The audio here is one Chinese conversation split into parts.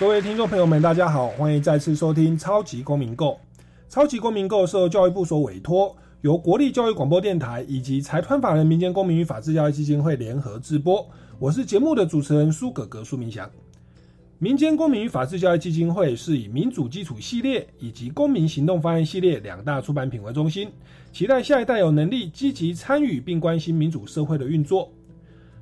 各位听众朋友们，大家好，欢迎再次收听《超级公民购》。《超级公民购》受教育部所委托，由国立教育广播电台以及财团法人民间公民与法治教育基金会联合制播。我是节目的主持人苏格格苏明祥。民间公民与法治教育基金会是以民主基础系列以及公民行动方案系列两大出版品为中心，期待下一代有能力积极参与并关心民主社会的运作。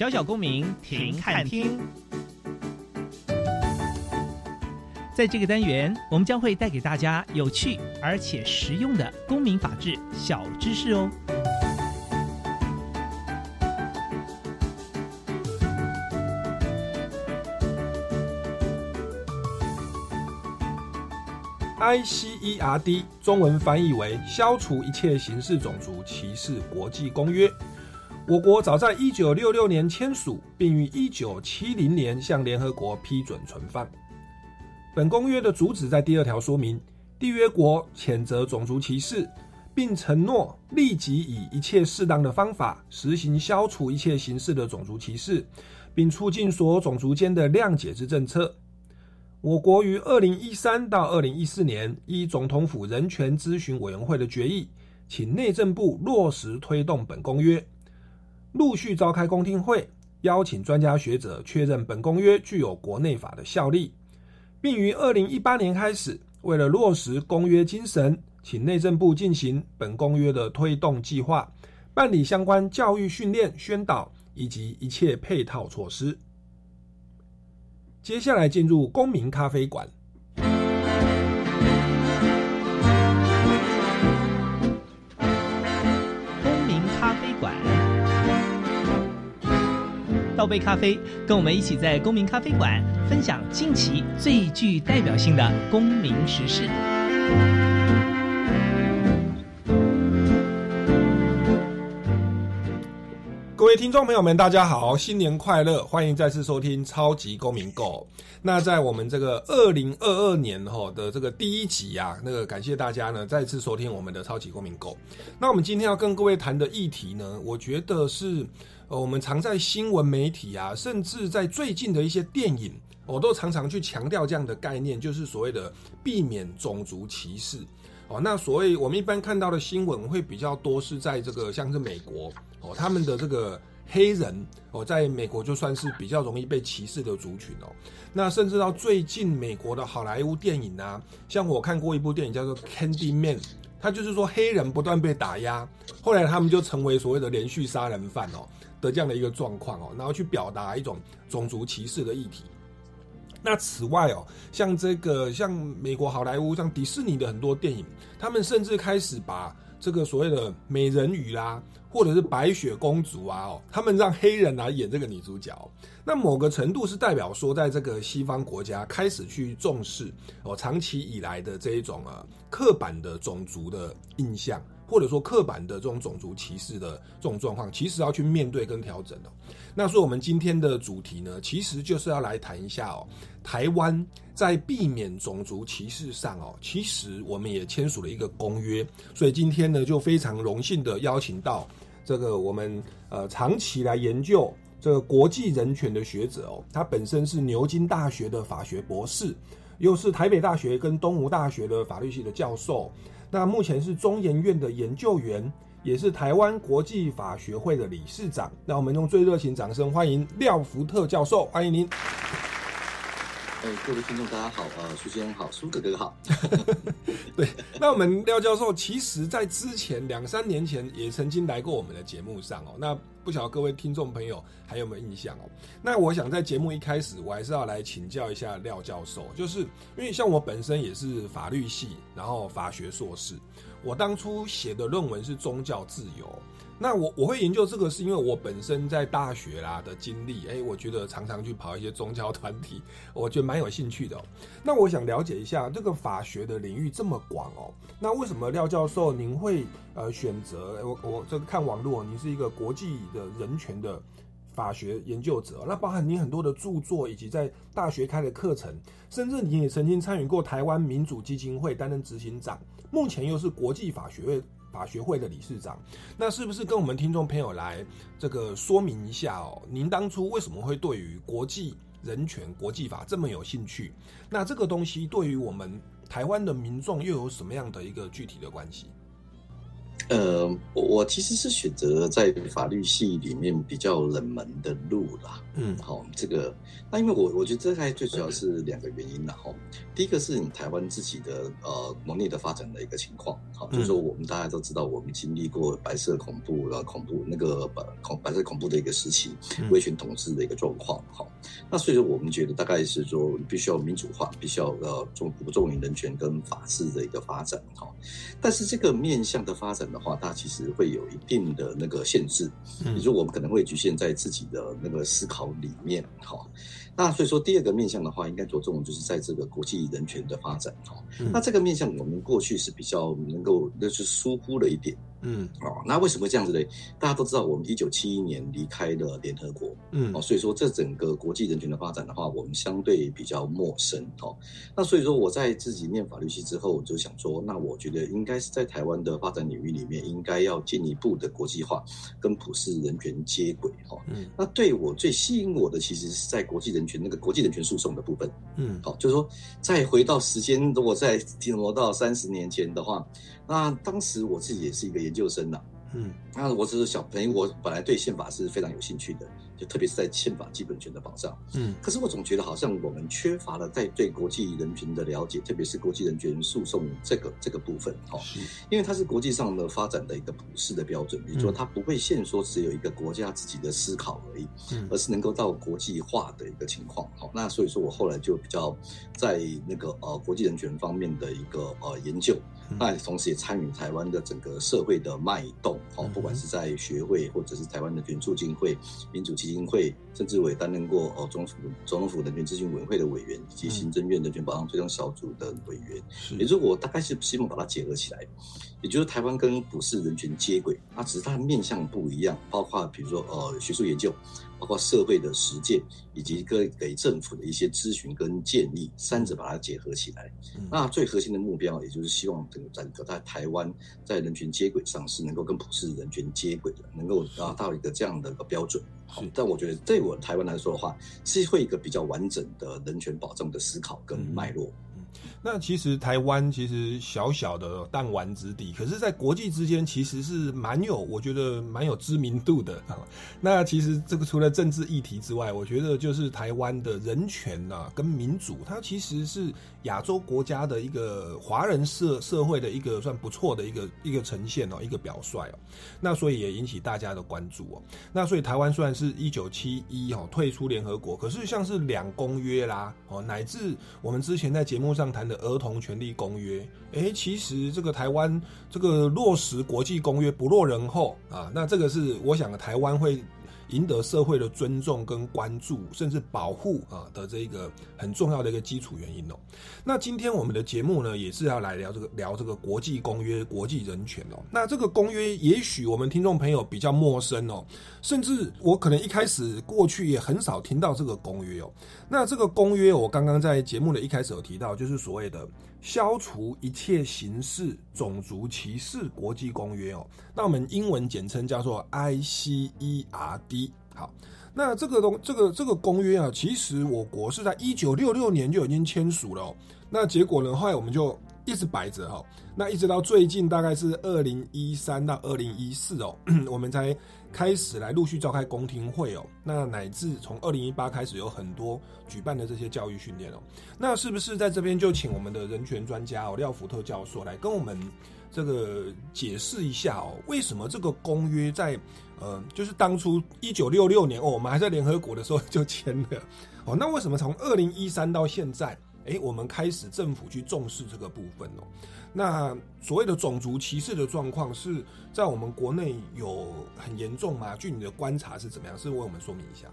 小小公民停看听，在这个单元，我们将会带给大家有趣而且实用的公民法治小知识哦。ICERD 中文翻译为《消除一切形式种族歧视国际公约》。我国早在一九六六年签署，并于一九七零年向联合国批准存放。本公约的主旨在第二条说明，缔约国谴责种族歧视，并承诺立即以一切适当的方法实行消除一切形式的种族歧视，并促进所有种族间的谅解之政策。我国于二零一三到二零一四年依总统府人权咨询委员会的决议，请内政部落实推动本公约。陆续召开公听会，邀请专家学者确认本公约具有国内法的效力，并于二零一八年开始，为了落实公约精神，请内政部进行本公约的推动计划，办理相关教育训练、宣导以及一切配套措施。接下来进入公民咖啡馆。倒杯咖啡，跟我们一起在公民咖啡馆分享近期最具代表性的公民时事。各位听众朋友们，大家好，新年快乐！欢迎再次收听《超级公民购》。那在我们这个二零二二年哈的这个第一集呀，那个感谢大家呢再次收听我们的《超级公民购》。那我们今天要跟各位谈的议题呢，我觉得是。呃，我们常在新闻媒体啊，甚至在最近的一些电影，我都常常去强调这样的概念，就是所谓的避免种族歧视。哦，那所谓我们一般看到的新闻会比较多是在这个像是美国哦，他们的这个黑人哦，在美国就算是比较容易被歧视的族群哦。那甚至到最近美国的好莱坞电影啊，像我看过一部电影叫做《Candy Man》。他就是说黑人不断被打压，后来他们就成为所谓的连续杀人犯哦的这样的一个状况哦，然后去表达一种种族歧视的议题。那此外哦，像这个像美国好莱坞、像迪士尼的很多电影，他们甚至开始把这个所谓的美人鱼啦，或者是白雪公主啊哦，他们让黑人来演这个女主角。那某个程度是代表说，在这个西方国家开始去重视哦，长期以来的这一种啊刻板的种族的印象，或者说刻板的这种种族歧视的这种状况，其实要去面对跟调整的。那所以我们今天的主题呢，其实就是要来谈一下哦，台湾在避免种族歧视上哦，其实我们也签署了一个公约。所以今天呢，就非常荣幸的邀请到这个我们呃长期来研究。这个国际人权的学者哦，他本身是牛津大学的法学博士，又是台北大学跟东吴大学的法律系的教授。那目前是中研院的研究员，也是台湾国际法学会的理事长。那我们用最热情掌声欢迎廖福特教授，欢迎您。哎，各位听众大家好，呃，苏先生好，苏哥哥好。对，那我们廖教授其实在之前两三年前也曾经来过我们的节目上哦。那不晓得各位听众朋友还有没有印象哦？那我想在节目一开始，我还是要来请教一下廖教授，就是因为像我本身也是法律系，然后法学硕士，我当初写的论文是宗教自由。那我我会研究这个，是因为我本身在大学啦的经历，哎，我觉得常常去跑一些宗教团体，我觉得蛮有兴趣的。那我想了解一下这个法学的领域这么广哦，那为什么廖教授您会呃选择我我这个看网络，您是一个国际的人权的法学研究者，那包含您很多的著作以及在大学开的课程，甚至你也曾经参与过台湾民主基金会担任执行长，目前又是国际法学会。法学会的理事长，那是不是跟我们听众朋友来这个说明一下哦？您当初为什么会对于国际人权、国际法这么有兴趣？那这个东西对于我们台湾的民众又有什么样的一个具体的关系？呃，我其实是选择在法律系里面比较冷门的路啦。嗯，好，这个那因为我我觉得这还最主要是两个原因啦。哈，第一个是你台湾自己的呃农业的发展的一个情况。好，就是说我们大家都知道，我们经历过白色恐怖呃恐怖那个白恐白色恐怖的一个时期，威权统治的一个状况。好，那所以说我们觉得大概是说必须要民主化，必须要呃重重于人权跟法治的一个发展。哈，但是这个面向的发展的？话，它其实会有一定的那个限制，也就是我们可能会局限在自己的那个思考里面，哈。那所以说，第二个面向的话，应该着重就是在这个国际人权的发展，哈。那这个面向，我们过去是比较能够，那是疏忽了一点。嗯，哦，那为什么会这样子呢？大家都知道，我们一九七一年离开了联合国，嗯，哦，所以说这整个国际人权的发展的话，我们相对比较陌生，哦，那所以说我在自己念法律系之后，我就想说，那我觉得应该是在台湾的发展领域里面，应该要进一步的国际化，跟普世人权接轨，哦，嗯，那对我最吸引我的，其实是在国际人权那个国际人权诉讼的部分，嗯，好，就是说再回到时间，如果再停留到三十年前的话。那当时我自己也是一个研究生呐，嗯，那我只是小朋友，我本来对宪法是非常有兴趣的。就特别是在宪法基本权的保障，嗯，可是我总觉得好像我们缺乏了在对国际人权的了解，特别是国际人权诉讼这个这个部分，哈，因为它是国际上的发展的一个普世的标准，比如说它不会限说只有一个国家自己的思考而已，嗯，而是能够到国际化的一个情况，好，那所以说我后来就比较在那个呃国际人权方面的一个呃研究，那同时也参与台湾的整个社会的脉动，好，不管是在学会或者是台湾的人促进会、民主基基金会，甚至我也担任过哦，总统总统府人权咨询委员会的委员，以及行政院人权保障推动小组的委员。也就是我大概是希望把它结合起来，也就是台湾跟普世人权接轨，那只是它的面向不一样，包括比如说呃学术研究。包括社会的实践，以及跟给政府的一些咨询跟建议，三者把它结合起来。那最核心的目标，也就是希望整个整个在台湾在人权接轨上是能够跟普世人权接轨的，能够达到一个这样的一个标准。好，但我觉得对我台湾来说的话，是会一个比较完整的人权保障的思考跟脉络。那其实台湾其实小小的弹丸之地，可是，在国际之间其实是蛮有，我觉得蛮有知名度的啊。那其实这个除了政治议题之外，我觉得就是台湾的人权呐跟民主，它其实是亚洲国家的一个华人社社会的一个算不错的一个一个呈现哦，一个表率哦。那所以也引起大家的关注哦。那所以台湾虽然是一九七一哦退出联合国，可是像是两公约啦哦，乃至我们之前在节目上谈。的儿童权利公约，哎，其实这个台湾这个落实国际公约不落人后啊，那这个是我想台湾会。赢得社会的尊重跟关注，甚至保护啊的这个很重要的一个基础原因哦。那今天我们的节目呢，也是要来聊这个聊这个国际公约、国际人权哦。那这个公约，也许我们听众朋友比较陌生哦，甚至我可能一开始过去也很少听到这个公约哦。那这个公约，我刚刚在节目的一开始有提到，就是所谓的。消除一切形式种族歧视国际公约哦，那我们英文简称叫做 ICERD。好，那这个东这个这个公约啊，其实我国是在一九六六年就已经签署了。那结果呢，后来我们就。一直摆着哈。那一直到最近大概是二零一三到二零一四哦，我们才开始来陆续召开公听会哦。那乃至从二零一八开始有很多举办的这些教育训练哦。那是不是在这边就请我们的人权专家哦廖福特教授来跟我们这个解释一下哦，为什么这个公约在呃，就是当初一九六六年哦，我们还在联合国的时候就签了哦。那为什么从二零一三到现在？哎，我们开始政府去重视这个部分哦。那所谓的种族歧视的状况是在我们国内有很严重吗？据你的观察是怎么样？是为我们说明一下。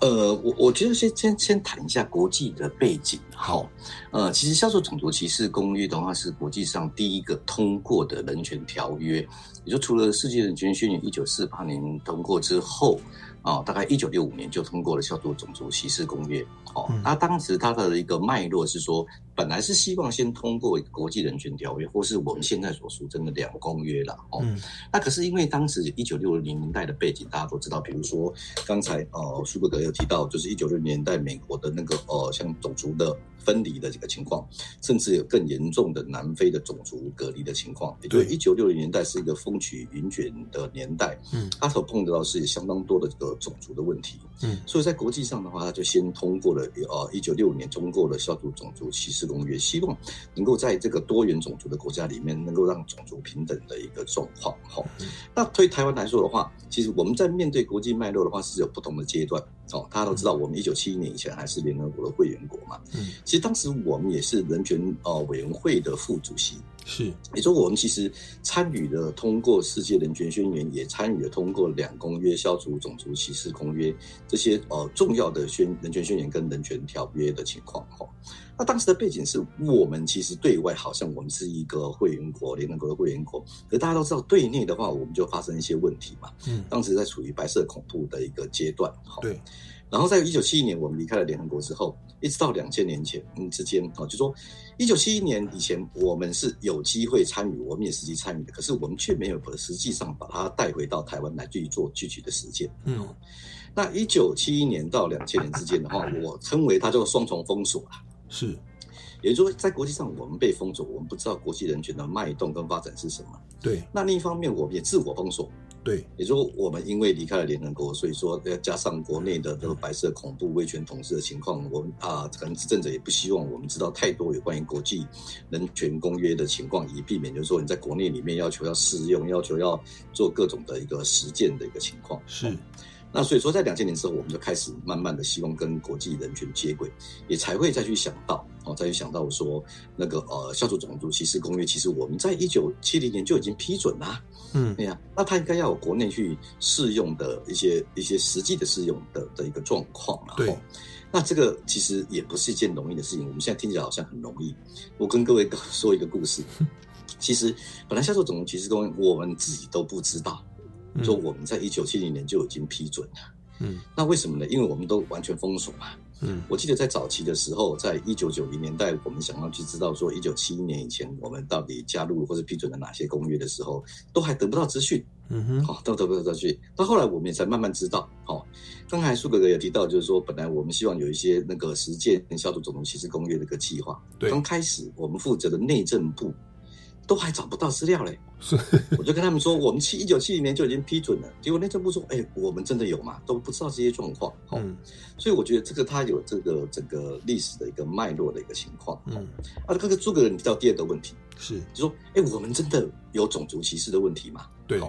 呃，我我觉得先先先谈一下国际的背景。好，呃，其实《销售种族歧视公约》的话是国际上第一个通过的人权条约，也就除了世界人权宣言一九四八年通过之后。哦，大概一九六五年就通过了叫做《种族歧视公约》。哦，那当时它的一个脉络是说，本来是希望先通过国际人权条约，或是我们现在所俗称的两公约了。哦，那可是因为当时一九六零年代的背景，大家都知道，比如说刚才呃舒伯格有提到，就是一九六零年代美国的那个呃像种族的。分离的这个情况，甚至有更严重的南非的种族隔离的情况。也就是一九六零年代是一个风起云卷的年代，嗯，他所碰到是相当多的这个种族的问题，嗯，所以在国际上的话，他就先通过了，呃，一九六五年通过了《消除种族歧视公约》，希望能够在这个多元种族的国家里面，能够让种族平等的一个状况。哈，那对台湾来说的话，其实我们在面对国际脉络的话，是有不同的阶段。哦，大家都知道，我们一九七一年以前还是联合国的会员国嘛。嗯，其实当时我们也是人权呃委员会的副主席。是，也说我们其实参与了通过世界人权宣言，也参与了通过两公约、消除种族歧视公约这些呃重要的宣人权宣言跟人权条约的情况。哈，那当时的背景是我们其实对外好像我们是一个会员国，联合国的会员国，可大家都知道对内的话，我们就发生一些问题嘛。嗯，当时在处于白色恐怖的一个阶段。对。然后在一九七一年我们离开了联合国之后，一直到两千年前嗯之间啊，就说一九七一年以前我们是有机会参与，我们也实际参与的，可是我们却没有把实际上把它带回到台湾来去做具体的实践。嗯，那一九七一年到两千年之间的话，我称为它叫双重封锁啊。是，也就是说在国际上我们被封锁，我们不知道国际人权的脉动跟发展是什么。对，那另一方面我们也自我封锁。对，也就是说，我们因为离开了联合国，所以说要加上国内的这个白色恐怖、威权统治的情况，我们啊，可能执政者也不希望我们知道太多有关于国际人权公约的情况，以避免就是说你在国内里面要求要适用、要求要做各种的一个实践的一个情况。是。那所以说，在两千年之后，我们就开始慢慢的希望跟国际人权接轨，也才会再去想到，哦，再去想到说，那个呃，消除种族歧视公约，其实我们在一九七零年就已经批准啦。嗯，对呀，那它应该要有国内去适用的一些一些实际的适用的的一个状况了。对，那这个其实也不是一件容易的事情。我们现在听起来好像很容易。我跟各位 说一个故事，其实本来消除种族歧视公约，我们自己都不知道。说我们在一九七零年就已经批准了，嗯，那为什么呢？因为我们都完全封锁嘛，嗯，我记得在早期的时候，在一九九零年代，我们想要去知道说一九七一年以前我们到底加入或者批准了哪些公约的时候，都还得不到资讯，嗯哼，好，都得不到资讯。到后来我们也才慢慢知道，好，刚才苏哥哥也提到，就是说本来我们希望有一些那个实践消除种族歧视公约的一个计划，对，刚开始我们负责的内政部。都还找不到资料嘞，是，我就跟他们说，我们七一九七零年就已经批准了，结果内政部说，哎，我们真的有吗？都不知道这些状况，嗯，所以我觉得这个它有这个整个历史的一个脉络的一个情况，嗯，啊，这个诸葛人提到第二个问题。是，就说，哎，我们真的有种族歧视的问题吗？对，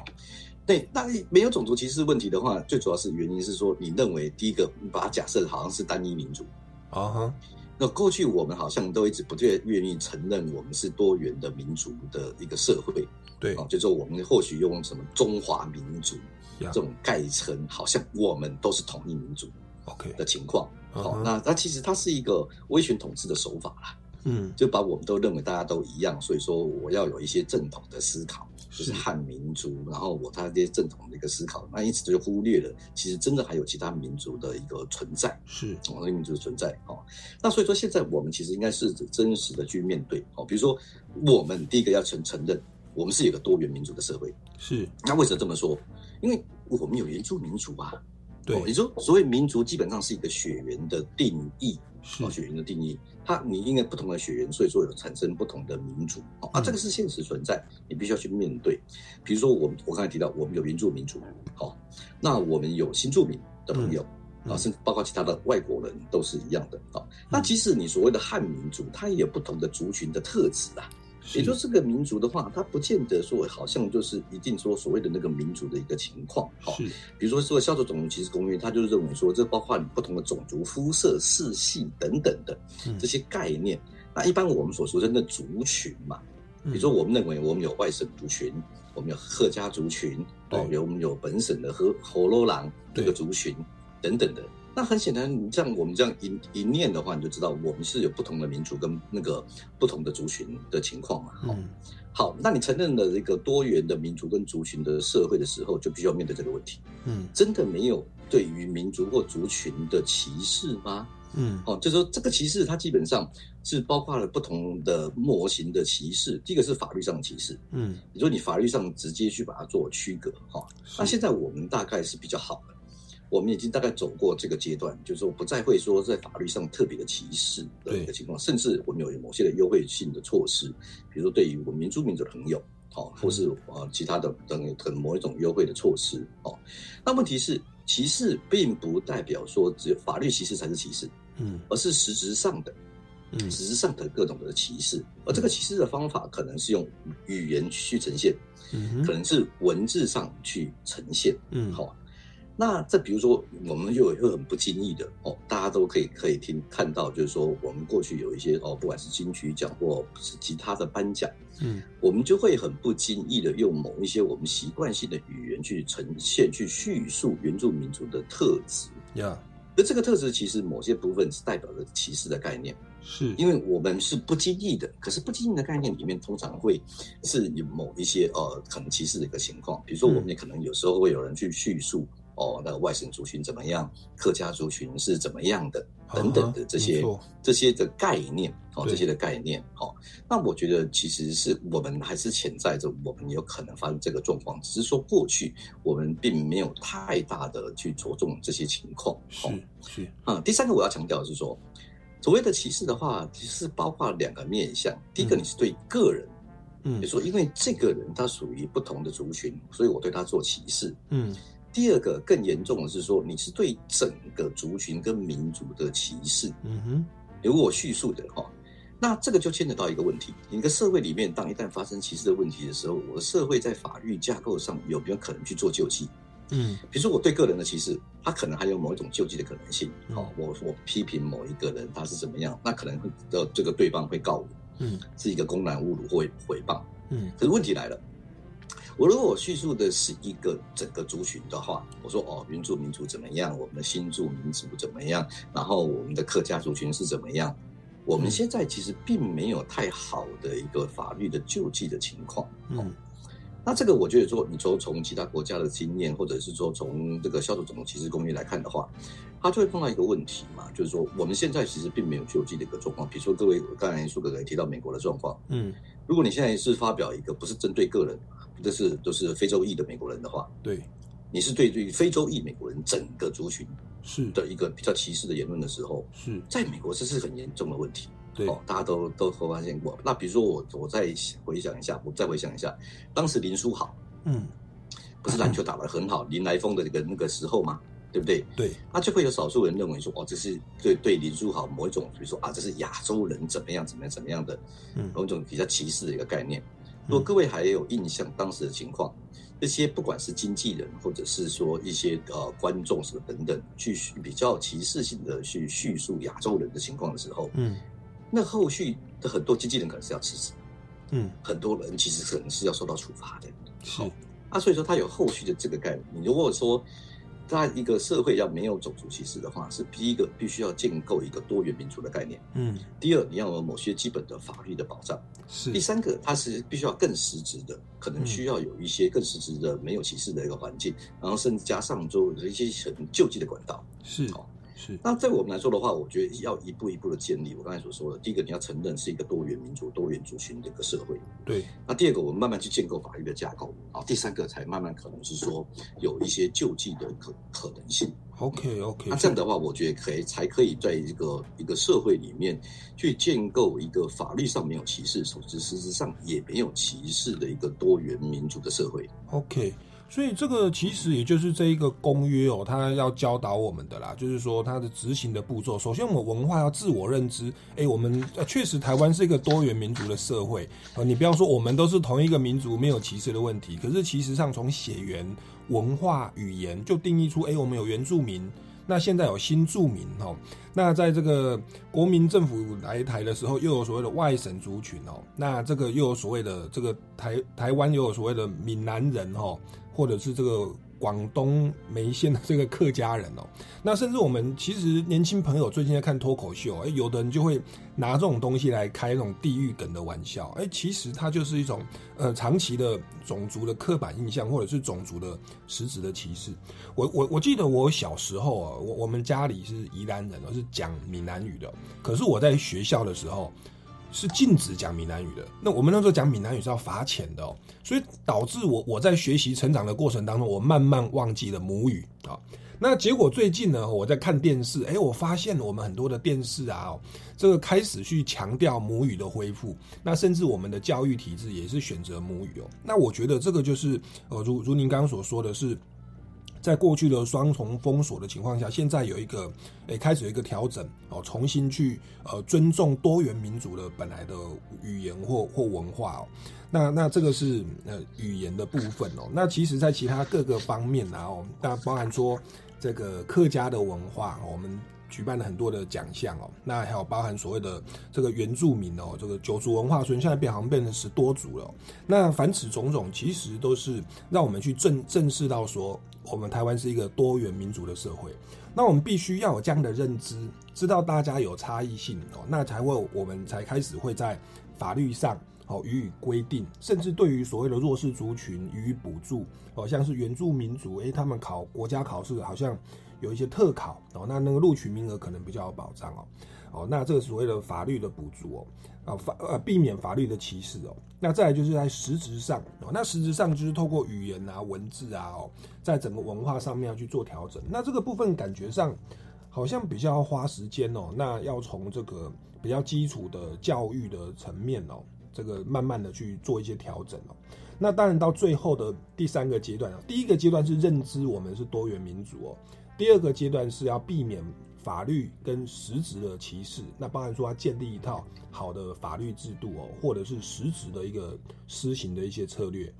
对，那没有种族歧视问题的话，最主要是原因是说，你认为第一个，你把它假设好像是单一民族，啊哈。那过去我们好像都一直不太愿意承认我们是多元的民族的一个社会，对啊，就说我们或许用什么中华民族这种概称，好像我们都是同一民族，OK 的情况。好，那那其实它是一个威权统治的手法啦。嗯，就把我们都认为大家都一样，所以说我要有一些正统的思考，就是汉民族，然后我他这些正统的一个思考，那因此就忽略了其实真的还有其他民族的一个存在，是我们民族的存在哦。那所以说现在我们其实应该是真实的去面对哦，比如说我们第一个要承承认，我们是有个多元民族的社会，是。那为什么这么说？因为我们有原住民族啊。对，你说所谓民族基本上是一个血缘的定义，是血缘的定义。它你因为不同的血缘，所以说有产生不同的民族啊，这个是现实存在，你必须要去面对。比如说我们我刚才提到，我们有原住民族，好，那我们有新住民的朋友啊，甚至包括其他的外国人都是一样的啊。那即使你所谓的汉民族，它也有不同的族群的特质啊。也就这个民族的话，它不见得说好像就是一定说所谓的那个民族的一个情况。好，比如说这个《消除种族歧视公约》，它就是认为说，这包括不同的种族、肤色、世系等等的这些概念。那一般我们所说的族群嘛，比如说我们认为我们有外省族群，我们有客家族群，哦，有我们有本省的和火罗狼这个族群等等的。那很显然，你像我们这样一一念的话，你就知道我们是有不同的民族跟那个不同的族群的情况嘛。好，好，那你承认了这个多元的民族跟族群的社会的时候，就必须要面对这个问题。嗯，真的没有对于民族或族群的歧视吗？嗯，哦，就说这个歧视，它基本上是包括了不同的模型的歧视。第一个是法律上的歧视，嗯，你说你法律上直接去把它做区隔，哈，那现在我们大概是比较好的。我们已经大概走过这个阶段，就是说不再会说在法律上特别的歧视的一个情况，甚至我们有某些的优惠性的措施，比如说对于我们民族民族的朋友，哦，或是呃其他的等等某一种优惠的措施，哦，那问题是歧视并不代表说只有法律歧视才是歧视，嗯，而是实质上的，嗯，实质上的各种的歧视，而这个歧视的方法可能是用语言去呈现，嗯，可能是文字上去呈现，嗯，好。那这比如说，我们就会很不经意的哦，大家都可以可以听看到，就是说我们过去有一些哦，不管是金曲奖或是其他的颁奖，嗯，我们就会很不经意的用某一些我们习惯性的语言去呈现、去叙述原住民族的特质。呀，而这个特质其实某些部分是代表着歧视的概念，是因为我们是不经意的，可是不经意的概念里面通常会是有某一些呃可能歧视的一个情况，比如说我们也可能有时候会有人去叙述。哦，那外省族群怎么样？客家族群是怎么样的？等等的这些这些的概念，哦，这些的概念，哦，那我觉得其实是我们还是潜在着，我们有可能发生这个状况，只是说过去我们并没有太大的去着重这些情况。是是啊，第三个我要强调的是说，所谓的歧视的话，其实包括两个面向。第一个，你是对个人，嗯，就说因为这个人他属于不同的族群，所以我对他做歧视，嗯。第二个更严重的是说，你是对整个族群跟民族的歧视。嗯哼，如果我叙述的话，那这个就牵扯到一个问题：，一个社会里面，当一旦发生歧视的问题的时候，我的社会在法律架构上有没有可能去做救济？嗯，比如说我对个人的歧视，他可能还有某一种救济的可能性。好，我我批评某一个人他是怎么样，那可能会的这个对方会告我，嗯，是一个公然侮辱或诽谤。嗯，可是问题来了。我如果我叙述的是一个整个族群的话，我说哦，原住民族怎么样，我们的新住民族怎么样，然后我们的客家族群是怎么样，我们现在其实并没有太好的一个法律的救济的情况。嗯，那这个我觉得说，你说从其他国家的经验，或者是说从这个消除种族歧视公约来看的话，它就会碰到一个问题嘛，就是说我们现在其实并没有救济的一个状况。比如说各位刚才苏哥哥也提到美国的状况，嗯，如果你现在是发表一个不是针对个人。这是都是非洲裔的美国人的话，对，你是对于非洲裔美国人整个族群是的一个比较歧视的言论的时候，是在美国这是很严重的问题。对，哦大家都都都发现过。那比如说我我再回想一下，我再回想一下，当时林书豪，嗯，不是篮球打得很好，林来疯的那个那个时候嘛？对不对？对，那就会有少数人认为说，哦，这是对对林书豪某一种，比如说啊，这是亚洲人怎么样怎么样怎么样的，嗯，某种比较歧视的一个概念。如果各位还有印象当时的情况，这些不管是经纪人或者是说一些呃观众什么等等，去比较歧视性的去叙述亚洲人的情况的时候，嗯，那后续的很多经纪人可能是要辞职，嗯，很多人其实可能是要受到处罚的，好啊，所以说他有后续的这个概念。你如果说。在一个社会要没有种族歧视的话，是第一个必须要建构一个多元民族的概念。嗯，第二你要有某些基本的法律的保障。是，第三个它是必须要更实质的，可能需要有一些更实质的没有歧视的一个环境，然后甚至加上就一些很救济的管道。是，是。那在我们来说的话，我觉得要一步一步的建立。我刚才所说的，第一个你要承认是一个多元民族、多元族群的一个社会。对。那第二个，我们慢慢去建构法律的架构。好，第三个才慢慢可能是说有一些救济的可可能性。OK OK。那这样的话，我觉得可以才可以在一个一个社会里面去建构一个法律上没有歧视，同时实质上也没有歧视的一个多元民族的社会。OK。所以这个其实也就是这一个公约哦，它要教导我们的啦，就是说它的执行的步骤。首先，我们文化要自我认知，哎，我们确实台湾是一个多元民族的社会啊。你不要说我们都是同一个民族，没有歧视的问题。可是其实上从血缘、文化、语言就定义出，哎，我们有原住民，那现在有新住民哦。那在这个国民政府来台的时候，又有所谓的外省族群哦。那这个又有所谓的这个台台湾又有所谓的闽南人哦。或者是这个广东梅县的这个客家人哦，那甚至我们其实年轻朋友最近在看脱口秀，哎，有的人就会拿这种东西来开那种地域梗的玩笑，哎，其实它就是一种呃长期的种族的刻板印象，或者是种族的实质的歧视。我我我记得我小时候啊，我我们家里是宜兰人，是讲闽南语的，可是我在学校的时候。是禁止讲闽南语的。那我们那时候讲闽南语是要罚钱的哦，所以导致我我在学习成长的过程当中，我慢慢忘记了母语啊。那结果最近呢，我在看电视，哎，我发现我们很多的电视啊，这个开始去强调母语的恢复。那甚至我们的教育体制也是选择母语哦。那我觉得这个就是呃，如如您刚刚所说的是。在过去的双重封锁的情况下，现在有一个诶开始有一个调整哦，重新去呃尊重多元民族的本来的语言或或文化哦。那那这个是呃语言的部分哦。那其实，在其他各个方面呢哦，那包含说这个客家的文化，我们举办了很多的奖项哦。那还有包含所谓的这个原住民哦，这个九族文化村现在变好像变成十多族了。那凡此种种，其实都是让我们去正正视到说。我们台湾是一个多元民族的社会，那我们必须要有这样的认知，知道大家有差异性哦，那才会我们才开始会在法律上哦予以规定，甚至对于所谓的弱势族群予以补助哦，像是原住民族，诶，他们考国家考试好像有一些特考哦，那那个录取名额可能比较有保障哦，哦，那这个所谓的法律的补助哦。啊法呃避免法律的歧视哦，那再来就是在实质上哦，那实质上就是透过语言啊文字啊哦，在整个文化上面要去做调整，那这个部分感觉上好像比较花时间哦，那要从这个比较基础的教育的层面哦，这个慢慢的去做一些调整哦，那当然到最后的第三个阶段啊，第一个阶段是认知我们是多元民族哦，第二个阶段是要避免。法律跟实质的歧视，那包含说要建立一套好的法律制度哦，或者是实质的一个施行的一些策略。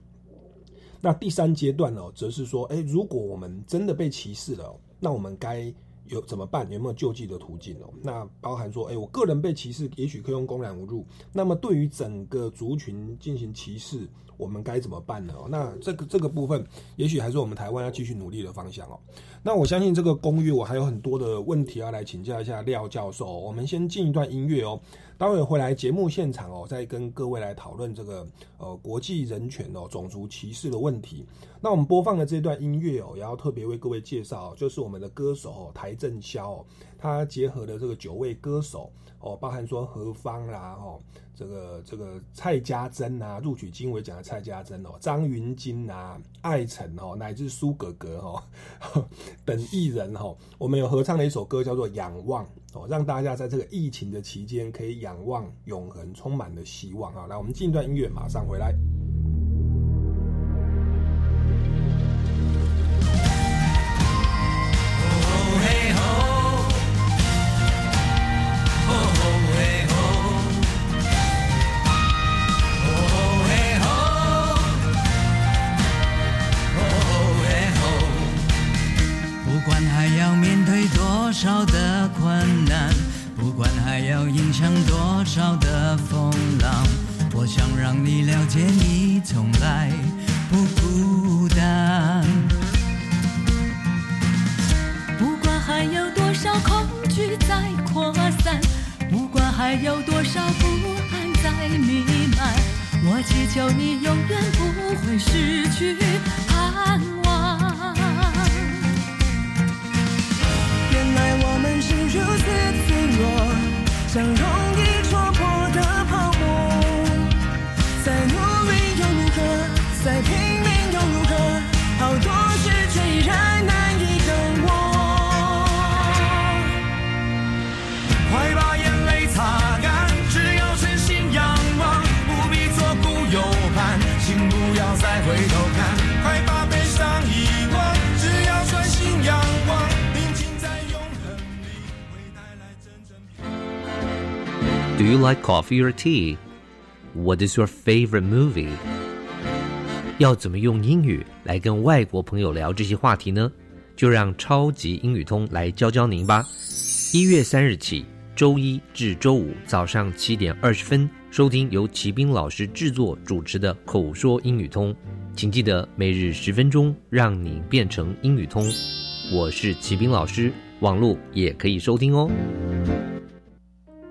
那第三阶段呢，则是说，哎，如果我们真的被歧视了，那我们该有怎么办？有没有救济的途径哦？那包含说，哎，我个人被歧视，也许可以用公然侮辱。那么对于整个族群进行歧视。我们该怎么办呢？那这个这个部分，也许还是我们台湾要继续努力的方向哦。那我相信这个公约，我还有很多的问题要来请教一下廖教授。我们先进一段音乐哦，待会回来节目现场哦，再跟各位来讨论这个呃国际人权哦、种族歧视的问题。那我们播放的这段音乐哦，也要特别为各位介绍，就是我们的歌手哦，台正宵，他结合的这个九位歌手哦，包含说何方啦哦。这个这个蔡家珍啊，录取金尾奖的蔡家珍哦，张云金啊，艾辰哦，乃至苏格格哦 等艺人哦，我们有合唱的一首歌叫做《仰望》哦，让大家在这个疫情的期间可以仰望永恒，充满了希望啊！来，我们进一段音乐，马上回来。解，你从来不孤单。不管还有多少恐惧在扩散，不管还有多少不安在弥漫，我祈求你永远不会失去盼望。原来我们是如此脆弱，像容易 you like coffee or tea? What is your favorite movie? 要怎么用英语来跟外国朋友聊这些话题呢？就让超级英语通来教教您吧。一月三日起，周一至周五早上七点二十分，收听由齐斌老师制作主持的口说英语通，请记得每日十分钟，让你变成英语通。我是齐斌老师，网络也可以收听哦。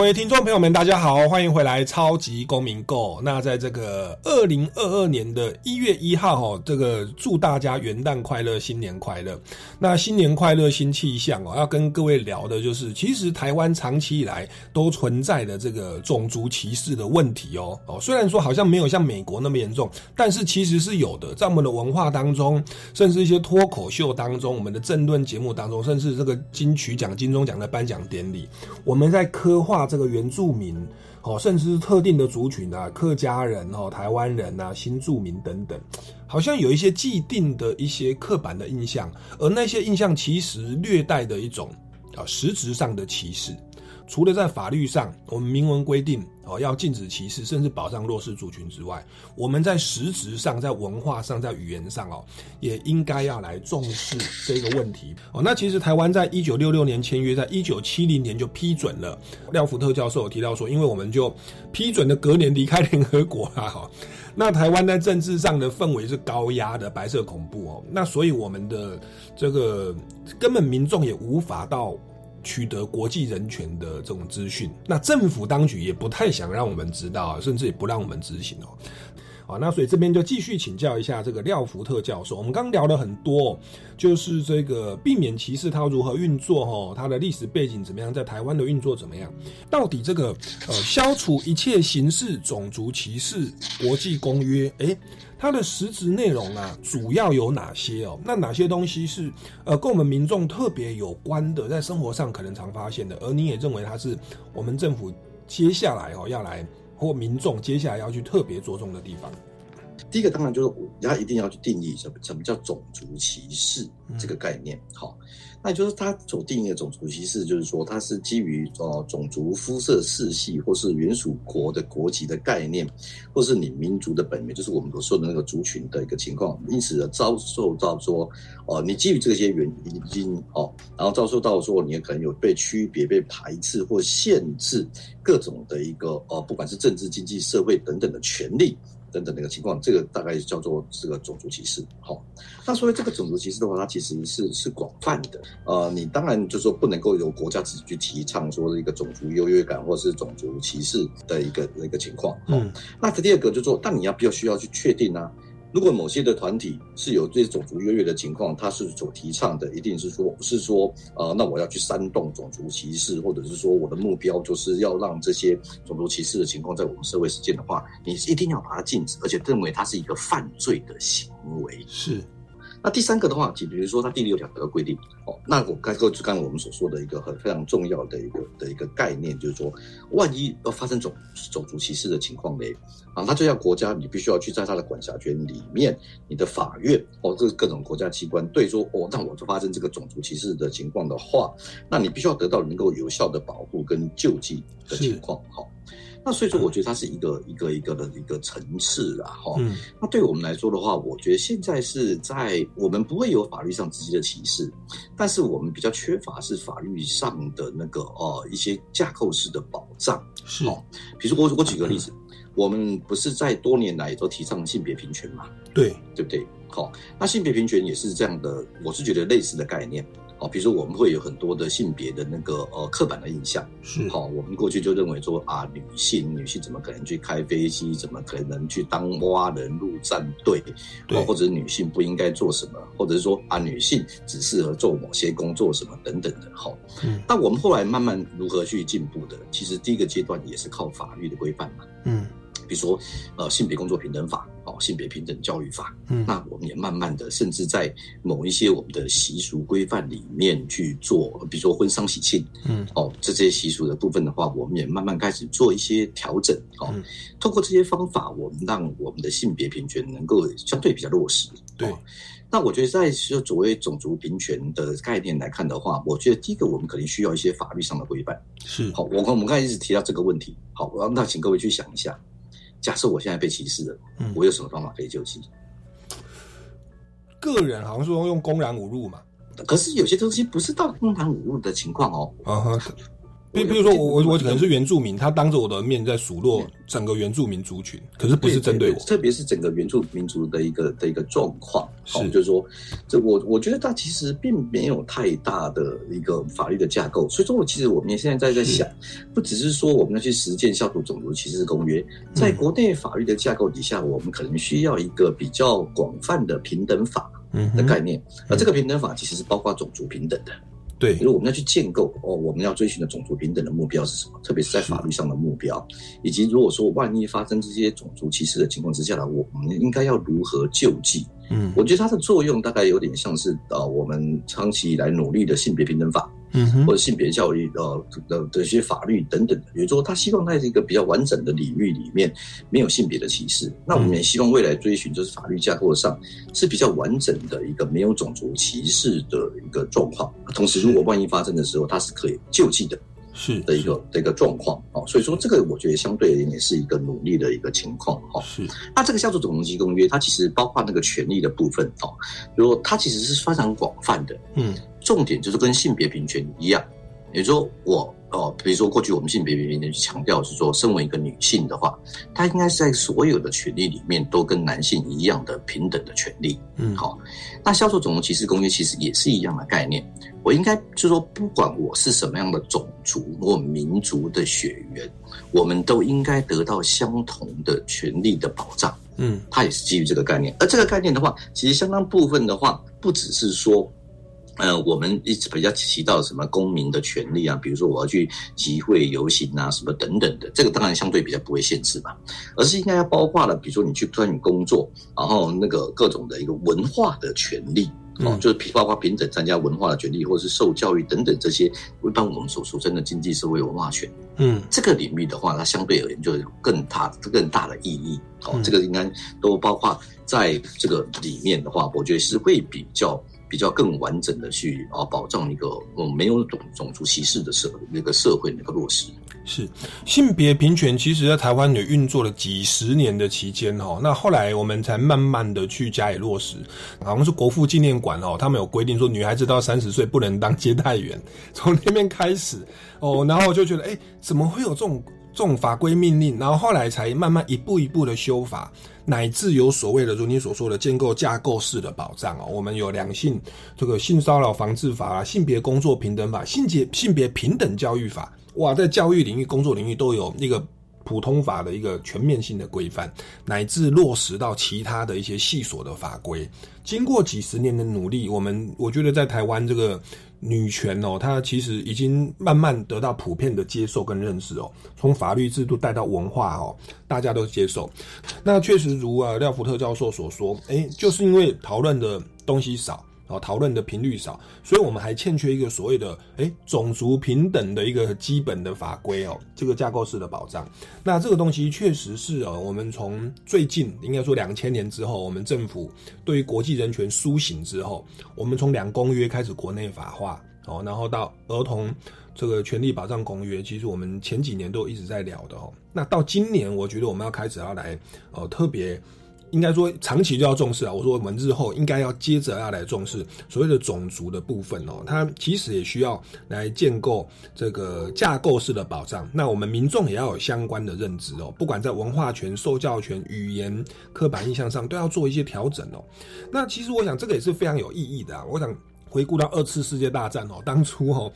各位听众朋友们，大家好，欢迎回来《超级公民购》。那在这个二零二二年的一月一号，哦，这个祝大家元旦快乐，新年快乐。那新年快乐，新气象哦。要跟各位聊的就是，其实台湾长期以来都存在的这个种族歧视的问题哦。哦，虽然说好像没有像美国那么严重，但是其实是有的。在我们的文化当中，甚至一些脱口秀当中，我们的政论节目当中，甚至这个金曲奖、金钟奖的颁奖典礼，我们在刻画这个原住民。哦，甚至是特定的族群啊，客家人哦、台湾人啊、新住民等等，好像有一些既定的一些刻板的印象，而那些印象其实略带的一种啊实质上的歧视。除了在法律上我们明文规定哦要禁止歧视，甚至保障弱势族群之外，我们在实质上、在文化上、在语言上哦，也应该要来重视这个问题哦。那其实台湾在一九六六年签约，在一九七零年就批准了。廖福特教授有提到说，因为我们就批准的隔年离开联合国啦哈。那台湾在政治上的氛围是高压的白色恐怖哦，那所以我们的这个根本民众也无法到。取得国际人权的这种资讯，那政府当局也不太想让我们知道，甚至也不让我们执行哦。好，那所以这边就继续请教一下这个廖福特教授。我们刚聊了很多，就是这个避免歧视它如何运作，哈，它的历史背景怎么样，在台湾的运作怎么样？到底这个呃消除一切形式种族歧视国际公约，诶，它的实质内容啊，主要有哪些哦？那哪些东西是呃跟我们民众特别有关的，在生活上可能常发现的，而你也认为它是我们政府接下来哦要来或民众接下来要去特别着重的地方？第一个当然就是他一定要去定义什么什么叫种族歧视这个概念。好，那就是他所定义的种族歧视，就是说它是基于呃种族、肤色、世系或是原属国的国籍的概念，或是你民族的本源，就是我们所说的那个族群的一个情况，因此而遭受到说哦，你基于这些原因哦，然后遭受到说你可能有被区别、被排斥或限制各种的一个呃，不管是政治、经济、社会等等的权利。等等的一个情况，这个大概叫做这个种族歧视。好，那所以这个种族歧视的话，它其实是是广泛的。呃，你当然就是说不能够由国家自己去提倡说一个种族优越感或是种族歧视的一个一个情况。嗯，那第二个就是说，但你要必要需要去确定呢？如果某些的团体是有这种族优越的情况，他是所提倡的，一定是说，是说，呃，那我要去煽动种族歧视，或者是说，我的目标就是要让这些种族歧视的情况在我们社会实践的话，你一定要把它禁止，而且认为它是一个犯罪的行为。是。那第三个的话，就比如说它第六条的规定，哦，那我刚刚就刚才我们所说的一个很非常重要的一个的一个概念，就是说，万一要发生种种族歧视的情况呢，啊，那就要国家你必须要去在它的管辖权里面，你的法院哦，这各种国家机关对说，哦，那我就发生这个种族歧视的情况的话，那你必须要得到能够有效的保护跟救济的情况，好。那所以说，我觉得它是一个一个一个的一个层次啊，哈。那对我们来说的话，我觉得现在是在我们不会有法律上直接的歧视，但是我们比较缺乏是法律上的那个呃一些架构式的保障。是，哦比如说我我举个例子，我们不是在多年来都提倡性别平权嘛？对，对不对？好，那性别平权也是这样的，我是觉得类似的概念。哦，比如说我们会有很多的性别的那个呃刻板的印象，是。好，我们过去就认为说啊，女性女性怎么可能去开飞机，怎么可能去当蛙人陆战队，对，或者女性不应该做什么，或者是说啊，女性只适合做某些工作什么等等的，好，嗯，但我们后来慢慢如何去进步的，其实第一个阶段也是靠法律的规范嘛，嗯。比如说，呃，性别工作平等法，哦，性别平等教育法，嗯，那我们也慢慢的，甚至在某一些我们的习俗规范里面去做，比如说婚丧喜庆，嗯，哦，这些习俗的部分的话，我们也慢慢开始做一些调整，哦，通过这些方法，我们让我们的性别平权能够相对比较落实。对，那我觉得在就所谓种族平权的概念来看的话，我觉得第一个我们可能需要一些法律上的规范。是，好，我我们刚才一直提到这个问题，好，我那请各位去想一下。假设我现在被歧视了，我有什么方法可以救济？个人好像说用公然侮辱嘛，可是有些东西不是到公然侮辱的情况哦。啊比比如说我我我可能是原住民，他当着我的面在数落整个原住民族群，可是不是针对我，特别是整个原住民族的一个的一个状况，是。就是说，这我我觉得它其实并没有太大的一个法律的架构，所以说，我其实我们也现在在在想，不只是说我们要去实践消除种族歧视公约，在国内法律的架构底下，我们可能需要一个比较广泛的平等法的概念，而这个平等法其实是包括种族平等的。对，因为我们要去建构哦，我们要追寻的种族平等的目标是什么？特别是在法律上的目标，以及如果说万一发生这些种族歧视的情况之下呢，我们应该要如何救济？嗯，我觉得它的作用大概有点像是呃，我们长期以来努力的性别平等法。嗯，或者性别教育呃的的一些法律等等的，比如说他希望在一个比较完整的领域里面没有性别的歧视，那我们也希望未来追寻就是法律架构上是比较完整的一个没有种族歧视的一个状况。同时，如果万一发生的时候，它是可以救济的，是的一个的一个状况哦。所以说，这个我觉得相对而言也是一个努力的一个情况哈。是。那这个叫做种族级公约，它其实包括那个权利的部分哦，如果它其实是非常广泛的，嗯。重点就是跟性别平权一样，也就是说，我哦，比如说过去我们性别平等强调是说，身为一个女性的话，她应该是在所有的权利里面都跟男性一样的平等的权利。嗯，好，那销售种族歧视公约其实也是一样的概念，我应该就是说，不管我是什么样的种族或民族的血缘，我们都应该得到相同的权利的保障。嗯，它也是基于这个概念，而这个概念的话，其实相当部分的话，不只是说。呃，我们一直比较提到什么公民的权利啊，比如说我要去集会游行啊，什么等等的，这个当然相对比较不会限制嘛，而是应该要包括了，比如说你去参与工作，然后那个各种的一个文化的权利哦，就是包括平等参加文化的权利，或者是受教育等等这些，一般我们所俗称的经济社会文化权。嗯，这个领域的话，它相对而言就有更大更大的意义。哦，这个应该都包括在这个里面的话，我觉得是会比较比较更完整的去啊保障一个嗯没有种种族歧视的社那个社会那个落实。是性别平权，其实在台湾也运作了几十年的期间哈，那后来我们才慢慢的去加以落实。好像是国父纪念馆哦，他们有规定说女孩子到三十岁不能当接待员，从那边开始哦，然后我就觉得哎，怎么会有这种这种法规命令？然后后来才慢慢一步一步的修法，乃至有所谓的如你所说的建构架构式的保障哦，我们有两性这个性骚扰防治法啊，性别工作平等法，性别性别平等教育法。哇，在教育领域、工作领域都有一个普通法的一个全面性的规范，乃至落实到其他的一些细琐的法规。经过几十年的努力，我们我觉得在台湾这个女权哦，它其实已经慢慢得到普遍的接受跟认识哦。从法律制度带到文化哦，大家都接受。那确实如啊廖福特教授所说，哎，就是因为讨论的东西少。哦，讨论的频率少，所以我们还欠缺一个所谓的诶种族平等的一个基本的法规哦，这个架构式的保障。那这个东西确实是哦，我们从最近应该说两千年之后，我们政府对于国际人权苏醒之后，我们从两公约开始国内法化哦，然后到儿童这个权利保障公约，其实我们前几年都一直在聊的哦。那到今年，我觉得我们要开始要来哦特别。应该说长期就要重视啊！我说我们日后应该要接着要来重视所谓的种族的部分哦，它其实也需要来建构这个架构式的保障。那我们民众也要有相关的认知哦，不管在文化权、受教权、语言、刻板印象上，都要做一些调整哦。那其实我想这个也是非常有意义的啊！我想回顾到二次世界大战哦，当初哦，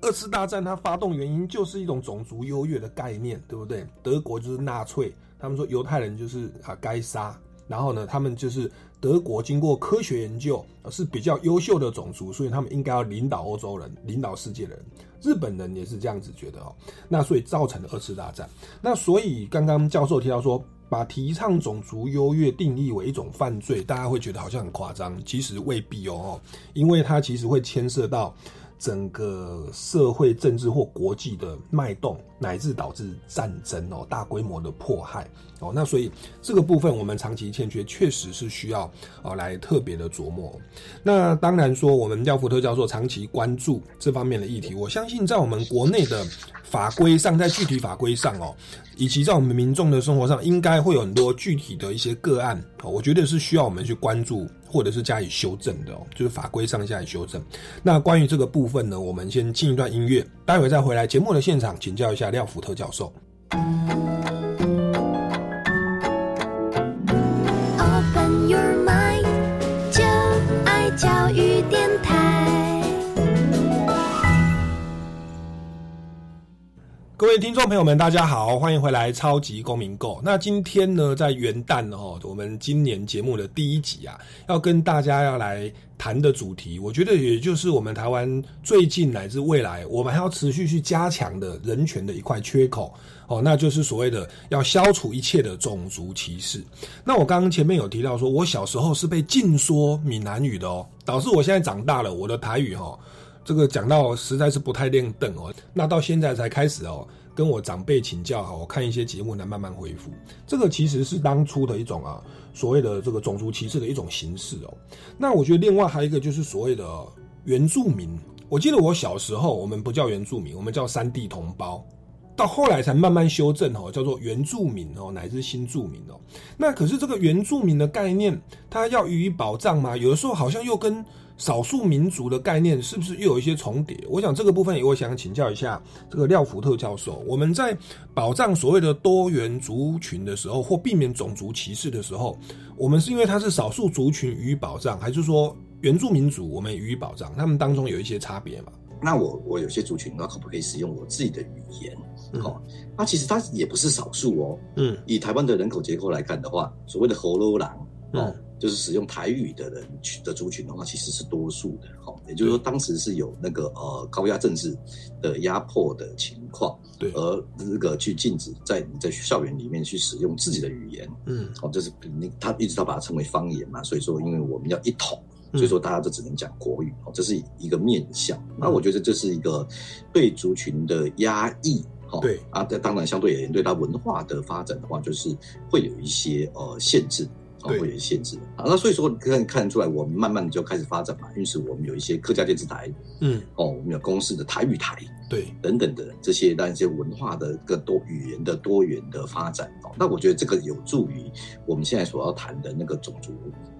二次大战它发动原因就是一种种族优越的概念，对不对？德国就是纳粹，他们说犹太人就是啊该杀。然后呢，他们就是德国经过科学研究是比较优秀的种族，所以他们应该要领导欧洲人、领导世界人。日本人也是这样子觉得哦。那所以造成了二次大战。那所以刚刚教授提到说，把提倡种族优越定义为一种犯罪，大家会觉得好像很夸张，其实未必哦，因为它其实会牵涉到。整个社会、政治或国际的脉动，乃至导致战争哦，大规模的迫害哦，那所以这个部分我们长期欠缺，确实是需要哦来特别的琢磨。那当然说，我们廖福特教授长期关注这方面的议题，我相信在我们国内的法规上，在具体法规上哦，以及在我们民众的生活上，应该会有很多具体的一些个案哦，我觉得是需要我们去关注。或者是加以修正的哦，就是法规上加以修正。那关于这个部分呢，我们先进一段音乐，待会再回来节目的现场，请教一下廖福特教授。各位听众朋友们，大家好，欢迎回来《超级公民购》。那今天呢，在元旦哦，我们今年节目的第一集啊，要跟大家要来谈的主题，我觉得也就是我们台湾最近乃至未来，我们还要持续去加强的人权的一块缺口哦，那就是所谓的要消除一切的种族歧视。那我刚刚前面有提到说，我小时候是被禁说闽南语的哦，导致我现在长大了，我的台语哈。这个讲到实在是不太练凳哦，那到现在才开始哦，跟我长辈请教哈，我看一些节目来慢慢恢复。这个其实是当初的一种啊，所谓的这个种族歧视的一种形式哦。那我觉得另外还有一个就是所谓的原住民，我记得我小时候我们不叫原住民，我们叫山地同胞，到后来才慢慢修正哦，叫做原住民哦，乃至新住民哦。那可是这个原住民的概念，它要予以保障吗？有的时候好像又跟少数民族的概念是不是又有一些重叠？我想这个部分，我想请教一下这个廖福特教授。我们在保障所谓的多元族群的时候，或避免种族歧视的时候，我们是因为它是少数族群予以保障，还是说原住民族我们予以保障？他们当中有一些差别嘛？那我我有些族群，那可不可以使用我自己的语言？哦，那其实它也不是少数哦。嗯，以台湾的人口结构来看的话，所谓的喉咙狼哦。就是使用台语的人群的族群的话，其实是多数的，哈，也就是说当时是有那个呃高压政治的压迫的情况，对，而那个去禁止在你在校园里面去使用自己的语言，嗯，哦，就是你他一直都把它称为方言嘛，所以说因为我们要一统，所以说大家都只能讲国语哦，这是一个面向。那我觉得这是一个对族群的压抑。对啊，当然相对而言，对它文化的发展的话，就是会有一些呃限制。会有限制啊，那所以说可以看得出来，我们慢慢的就开始发展嘛。因此，我们有一些客家电视台，嗯，哦，我们有公司的台语台，对，等等的这些，那一些文化的更多语言的多元的发展哦。那我觉得这个有助于我们现在所要谈的那个种族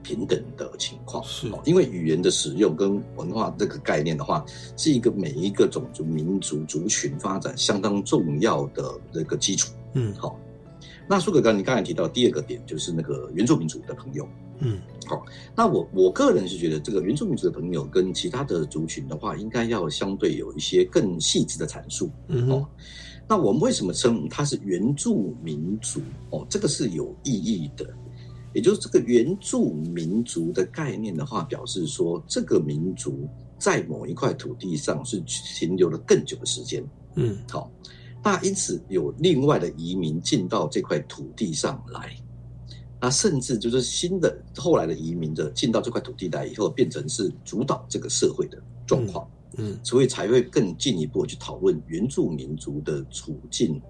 平等的情况，是，因为语言的使用跟文化这个概念的话，是一个每一个种族民族族群发展相当重要的这个基础，嗯，好。那苏格刚，你刚才提到第二个点就是那个原住民族的朋友，嗯，好，那我我个人是觉得这个原住民族的朋友跟其他的族群的话，应该要相对有一些更细致的阐述，嗯，哦，那我们为什么称它是原住民族？哦，这个是有意义的，也就是这个原住民族的概念的话，表示说这个民族在某一块土地上是停留了更久的时间，嗯，好。那因此有另外的移民进到这块土地上来，那甚至就是新的后来的移民的进到这块土地来以后，变成是主导这个社会的状况，嗯，所以才会更进一步去讨论原住民族的处境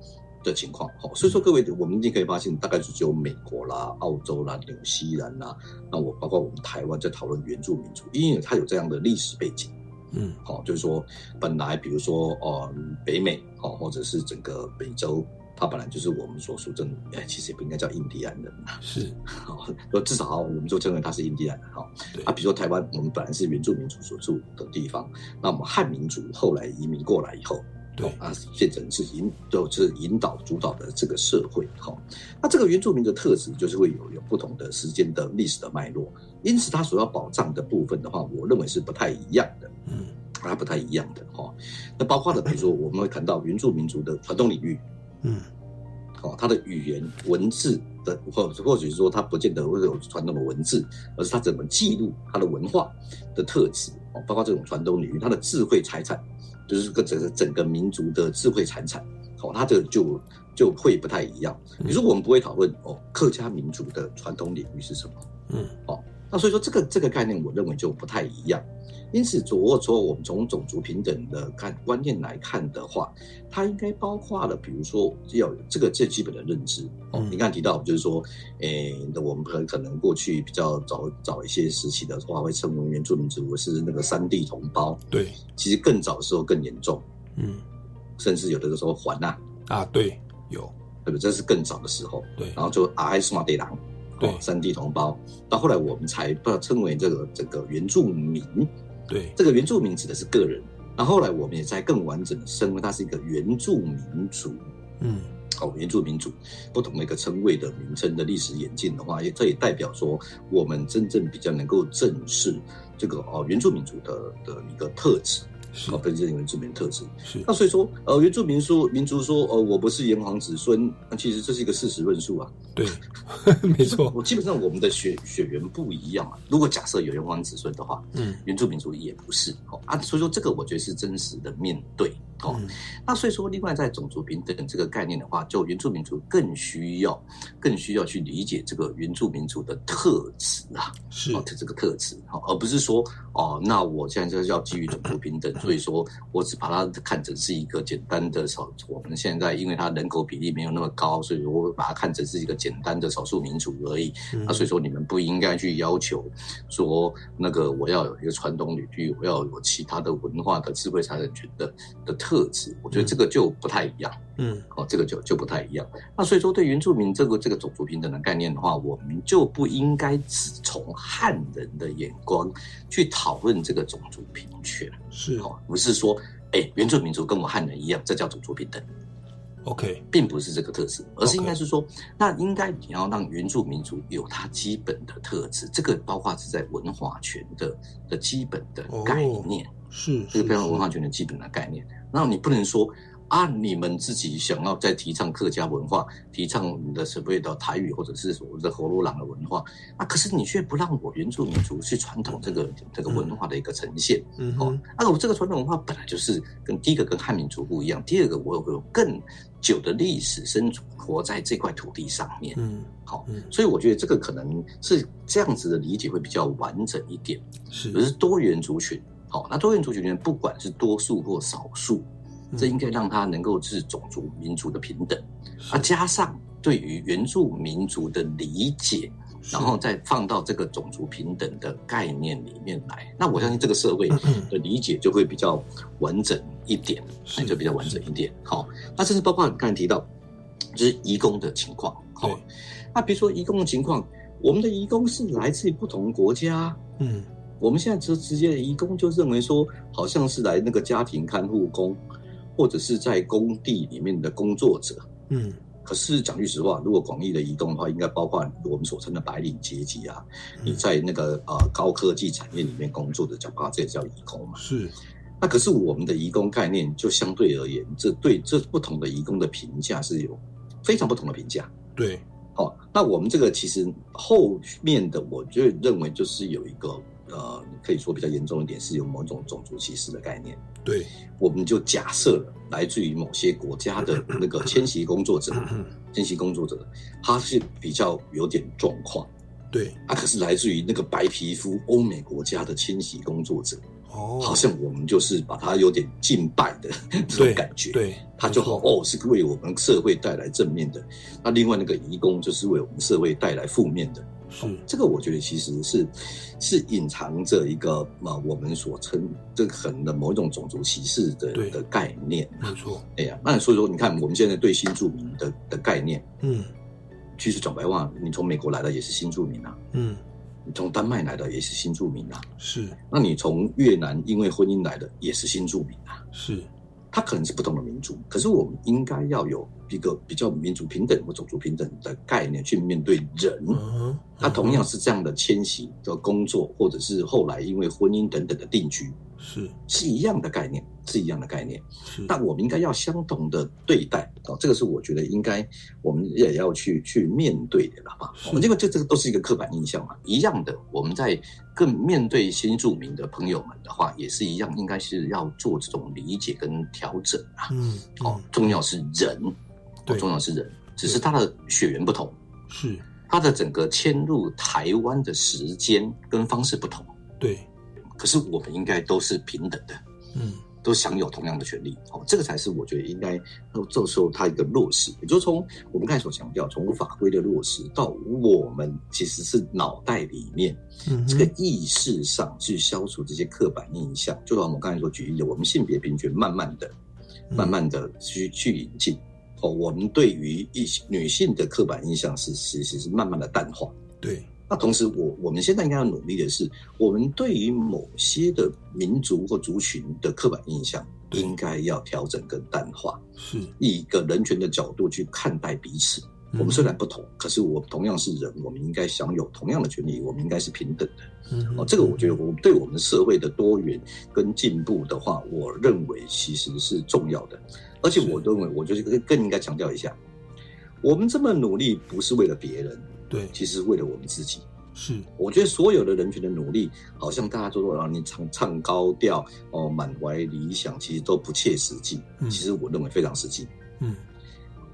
的情况。好，所以说各位，我们已经可以发现，大概是只有美国啦、澳洲啦、纽西兰啦，那我包括我们台湾在讨论原住民族，因为它有这样的历史背景。嗯，好，就是说，本来比如说，哦，北美，哦，或者是整个美洲，它本来就是我们所说的，哎，其实也不应该叫印第安人嘛，是，好，说至少我们就称为他是印第安人，哈，啊，比如说台湾，我们本来是原住民族所住的地方，那我们汉民族后来移民过来以后，对，啊，变成是引，就是引导主导的这个社会，哈，那这个原住民的特质就是会有有不同的时间的历史的脉络，因此他所要保障的部分的话，我认为是不太一样的。嗯，它不太一样的哈，那包括了比如说我们会谈到原住民族的传统领域，嗯，哦，它的语言文字的或或许是说它不见得会有传统的文字，而是它怎么记录它的文化的特质哦，包括这种传统领域，它的智慧财产，就是个整个整个民族的智慧财产，哦，它这个就就会不太一样。比如说我们不会讨论哦，客家民族的传统领域是什么，嗯，哦，那所以说这个这个概念，我认为就不太一样。因此，如果说我们从种族平等的看观念来看的话，它应该包括了，比如说要有这个最基本的认知。哦，你刚才提到，就是说，诶，我们可可能过去比较早早一些时期的话，会称为原住民族是那个山地同胞。对，其实更早的时候更严重。嗯，甚至有的时候还呐。啊，对，有，对不对？这是更早的时候。对，然后就阿埃斯马地狼。对，山地同胞。到后来我们才把称为这个这个原住民。对，这个原住民指的是个人，那后来我们也在更完整的称为它是一个原住民族，嗯，哦，原住民族不同的一个称谓的名称的历史演进的话，也这也代表说我们真正比较能够正视这个哦原住民族的的一个特质。哦，本身原住民特质是那所以说，呃，原住民说民族说，呃，我不是炎黄子孙，那其实这是一个事实论述啊。对，没错。我基本上我们的血血缘不一样啊。如果假设有炎黄子孙的话，嗯，原住民族也不是哦啊。所以说，这个我觉得是真实的面对哦。那所以说，另外在种族平等这个概念的话，就原住民族更需要更需要去理解这个原住民族的特质啊，是哦，这个特质哦，而不是说哦，那我现在就是要基于种族平等。所以说，我只把它看成是一个简单的少。我们现在因为它人口比例没有那么高，所以我把它看成是一个简单的少数民族而已。那所以说，你们不应该去要求说那个我要有一个传统领域，我要有其他的文化的智慧财产权的的特质。我觉得这个就不太一样。嗯，哦，这个就就不太一样。那所以说，对原住民这个这个种族平等的概念的话，我们就不应该只从汉人的眼光去讨论这个种族平权。是哦，不是说，哎，原住民族跟我汉人一样，这叫种族平等。OK，并不是这个特质，而是应该是说，那应该你要让原住民族有它基本的特质，这个包括是在文化权的的基本的概念，是这个非常文化权的基本的概念。那你不能说啊，你们自己想要在提倡客家文化，提倡你的所谓的台语或者是所谓的喉咙朗的文化，啊，可是你却不让我原住民族去传统这个这个文化的一个呈现，嗯哦，那我这个传统文化本来就是跟第一个跟汉民族不一样，第二个我有有更久的历史生活在这块土地上面，嗯，好，所以我觉得这个可能是这样子的理解会比较完整一点，是，可是多元族群，好，那多元族群里面不管是多数或少数。这应该让他能够是种族民族的平等，啊，加上对于原住民族的理解，然后再放到这个种族平等的概念里面来，那我相信这个社会 的理解就会比较完整一点，那就比较完整一点。好，那这是包括你刚才提到，就是移工的情况。好，那比如说移工的情况，我们的移工是来自于不同国家，嗯，我们现在直直接的移工就认为说，好像是来那个家庭看护工。或者是在工地里面的工作者，嗯，可是讲句实话，如果广义的移工的话，应该包括我们所称的白领阶级啊，你在那个呃高科技产业里面工作的，讲话这也叫移工嘛。是，那可是我们的移工概念，就相对而言，这对这不同的移工的评价是有非常不同的评价。对，好，那我们这个其实后面的，我就认为就是有一个呃，可以说比较严重一点，是有某种种族歧视的概念。对，我们就假设来自于某些国家的 那个迁徙工作者，迁徙工作者他是比较有点状况，对，啊，可是来自于那个白皮肤欧美国家的迁徙工作者，哦，好像我们就是把他有点敬拜的 这种感觉，对，他就好哦，是为我们社会带来正面的，那另外那个移工就是为我们社会带来负面的。是。这个，我觉得其实是是隐藏着一个嘛，我们所称这可能的某一种种族歧视的的概念。没错，哎呀，那所以说，你看我们现在对新住民的的概念，嗯，其实讲白话，你从美国来的也是新住民啊，嗯，你从丹麦来的也是新住民啊，是，那你从越南因为婚姻来的也是新住民啊，是。它可能是不同的民族，可是我们应该要有一个比较民族平等或种族平等的概念去面对人。他同样是这样的迁徙的工作，或者是后来因为婚姻等等的定居，是。是一样的概念，是一样的概念。但我们应该要相同的对待哦，这个是我觉得应该我们也要去去面对的了吧？因为这这个都是一个刻板印象嘛，一样的，我们在。更面对新住民的朋友们的话，也是一样，应该是要做这种理解跟调整啊。嗯，哦，重要是人，对，重要是人，只是他的血缘不同，是他的整个迁入台湾的时间跟方式不同，对。可是我们应该都是平等的，嗯。都享有同样的权利，哦，这个才是我觉得应该要这时候它一个落实，也就是从我们刚才所强调，从法规的落实到我们其实是脑袋里面，嗯，这个意识上去消除这些刻板印象，就像我们刚才所举例的，我们性别平权慢慢的、慢慢的去去引进，哦，我们对于一女性的刻板印象是其实是慢慢的淡化，对。那同时，我我们现在应该要努力的是，我们对于某些的民族或族群的刻板印象，应该要调整跟淡化。是以一个人权的角度去看待彼此。我们虽然不同，可是我同样是人，我们应该享有同样的权利，我们应该是平等的。嗯，哦，这个我觉得，我对我们社会的多元跟进步的话，我认为其实是重要的。而且，我认为，我觉得更更应该强调一下，我们这么努力，不是为了别人。对，其实为了我们自己，是我觉得所有的人群的努力，好像大家都说让你唱唱高调哦，满怀理想，其实都不切实际。嗯，其实我认为非常实际。嗯，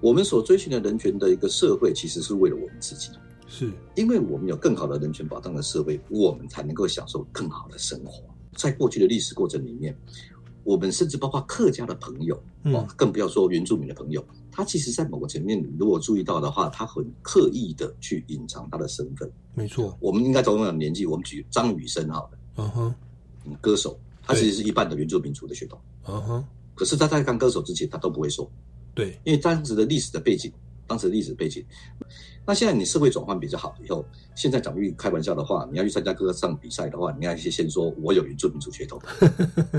我们所追寻的人权的一个社会，其实是为了我们自己，是因为我们有更好的人权保障的社会，我们才能够享受更好的生活。在过去的历史过程里面。我们甚至包括客家的朋友，哦，更不要说原住民的朋友，他其实，在某个层面，如果注意到的话，他很刻意的去隐藏他的身份。没错，我们应该同样的年纪，我们举张雨生好了，嗯哼，歌手，他其实是一半的原住民族的血统，嗯哼，可是他在当歌手之前，他都不会说，对，因为当时的历史的背景，当时的历史背景。那现在你社会转换比较好以后，现在讲句开玩笑的话，你要去参加歌唱比赛的话，你要先先说我有原住民族血统，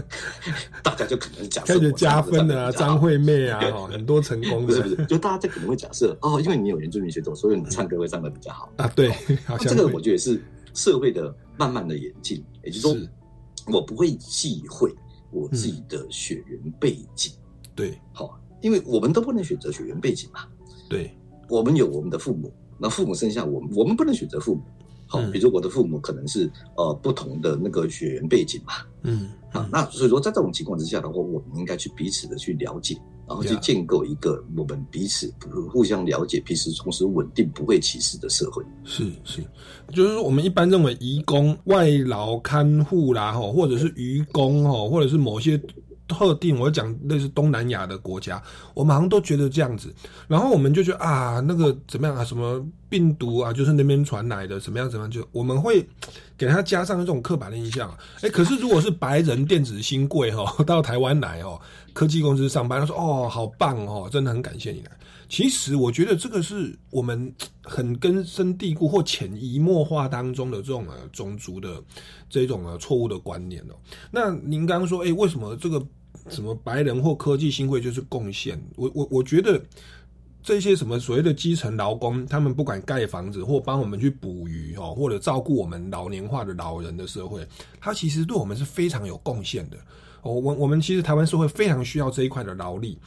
大家就可能假设开始加分啊，张惠妹啊，很多成功的，不是不是，就大家就可能会假设哦，因为你有原住民血统，所以你唱歌会唱的比较好啊。对，这个我觉得是社会的慢慢的演进，也就是说，我不会忌讳我自己的血缘背景。对，好。因为我们都不能选择血缘背景嘛。对，我们有我们的父母，那父母生下我们，我们不能选择父母。好，比如我的父母可能是呃不同的那个血缘背景嘛。嗯，好，那所以说在这种情况之下的话，我们应该去彼此的去了解，然后去建构一个我们彼此互相了解、彼此同时稳定、不会歧视的社会。是是，就是说我们一般认为移工、外劳看护啦，哈，或者是渔工，哈，或者是某些。特定我讲类似东南亚的国家，我们好像都觉得这样子，然后我们就觉得啊，那个怎么样啊，什么病毒啊，就是那边传来的，怎么样怎么样，就我们会给他加上这种刻板的印象。哎，可是如果是白人电子新贵哈，到台湾来哦，科技公司上班，他说哦，好棒哦，真的很感谢你来。其实我觉得这个是我们很根深蒂固或潜移默化当中的这种呃种族的这种呃错误的观念哦。那您刚刚说，哎，为什么这个？什么白人或科技新贵就是贡献？我我我觉得这些什么所谓的基层劳工，他们不管盖房子或帮我们去捕鱼哦，或者照顾我们老年化的老人的社会，他其实对我们是非常有贡献的。哦，我我们其实台湾社会非常需要这一块的劳力，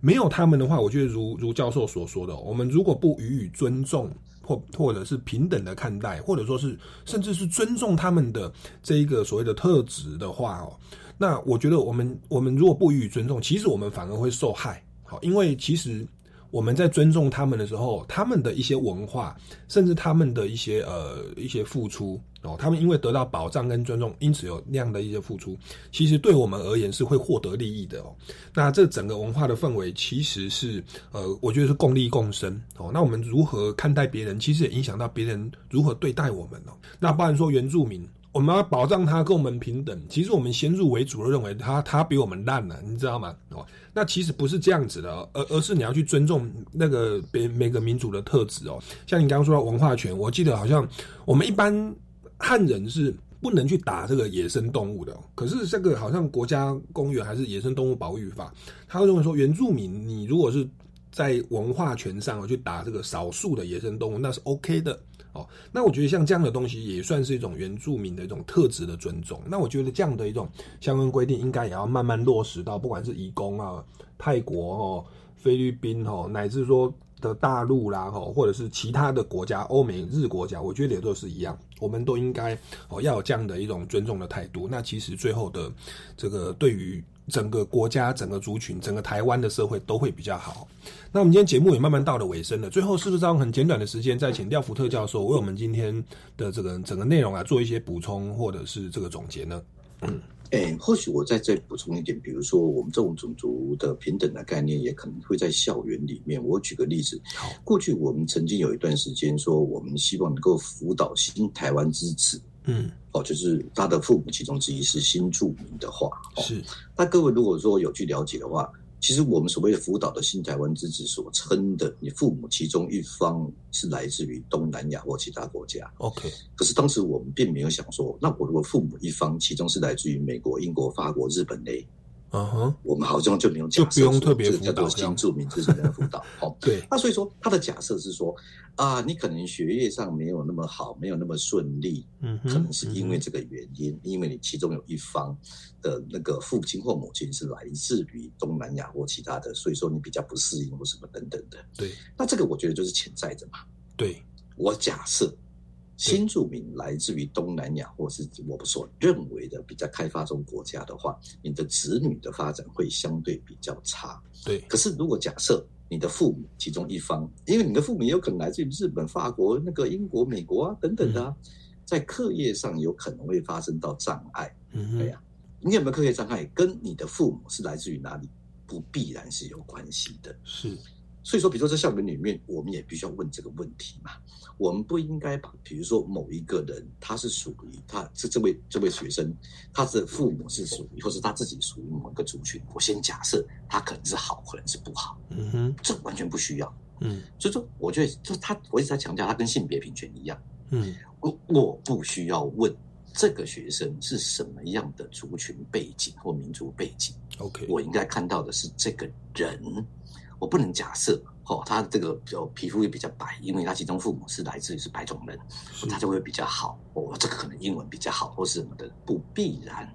没有他们的话，我觉得如如教授所说的，我们如果不予以尊重或或者是平等的看待，或者说是甚至是尊重他们的这一个所谓的特质的话哦。那我觉得，我们我们如果不予以尊重，其实我们反而会受害。好，因为其实我们在尊重他们的时候，他们的一些文化，甚至他们的一些呃一些付出哦，他们因为得到保障跟尊重，因此有那样的一些付出，其实对我们而言是会获得利益的哦。那这整个文化的氛围其实是呃，我觉得是共利共生哦。那我们如何看待别人，其实也影响到别人如何对待我们哦。那不然说原住民。我们要保障他跟我们平等，其实我们先入为主的认为他他比我们烂了，你知道吗？哦，那其实不是这样子的，而而是你要去尊重那个别每个民族的特质哦。像你刚刚说到文化权，我记得好像我们一般汉人是不能去打这个野生动物的，可是这个好像国家公园还是野生动物保育法，他会认为说原住民你如果是在文化权上去打这个少数的野生动物，那是 OK 的。哦，那我觉得像这样的东西也算是一种原住民的一种特质的尊重。那我觉得这样的一种相关规定应该也要慢慢落实到，不管是移工啊、泰国哦、菲律宾哦，乃至说的大陆啦哈，或者是其他的国家、欧美日国家，我觉得也都是一样，我们都应该哦要有这样的一种尊重的态度。那其实最后的这个对于。整个国家、整个族群、整个台湾的社会都会比较好。那我们今天节目也慢慢到了尾声了，最后是不是用很简短的时间，再请廖福特教授为我们今天的这个整个内容啊做一些补充或者是这个总结呢？嗯，哎，或许我再再补充一点，比如说我们这种种族的平等的概念，也可能会在校园里面。我举个例子，过去我们曾经有一段时间说，我们希望能够辅导新台湾之子。嗯，哦，就是他的父母其中之一是新住民的话，是。那各位如果说有去了解的话，其实我们所谓的辅导的新台湾之子所称的，你父母其中一方是来自于东南亚或其他国家，OK。可是当时我们并没有想说，那我如果父母一方其中是来自于美国、英国、法国、日本嘞？嗯哼，我们好像就没有假设，这个叫做新住民之间的辅导。哦，对。那所以说，他的假设是说，啊，你可能学业上没有那么好，没有那么顺利，嗯，可能是因为这个原因，因为你其中有一方的那个父亲或母亲是来自于东南亚或其他的，所以说你比较不适应或什么等等的。对。那这个我觉得就是潜在的嘛。对。我假设。新住民来自于东南亚，或是我们所认为的比较开发中国家的话，你的子女的发展会相对比较差。对。可是如果假设你的父母其中一方，因为你的父母也有可能来自于日本、法国、那个英国、美国啊等等的，在课业上有可能会发生到障碍。嗯，对呀。你有没有课业障碍，跟你的父母是来自于哪里，不必然是有关系的。是。所以说，比如说在校园里面，我们也必须要问这个问题嘛。我们不应该把，比如说某一个人，他是属于他这这位这位学生，他的父母是属于，或是他自己属于某一个族群。我先假设他可能是好，可能是不好。嗯哼，这完全不需要。嗯，所以说，我觉得就他，我一直在强调，他跟性别平权一样。嗯，我我不需要问这个学生是什么样的族群背景或民族背景。OK，我应该看到的是这个人。我不能假设，哦，他这个就皮肤也比较白，因为他其中父母是来自于是白种人，他就会比较好。哦，这个可能英文比较好，或是什么的，不必然。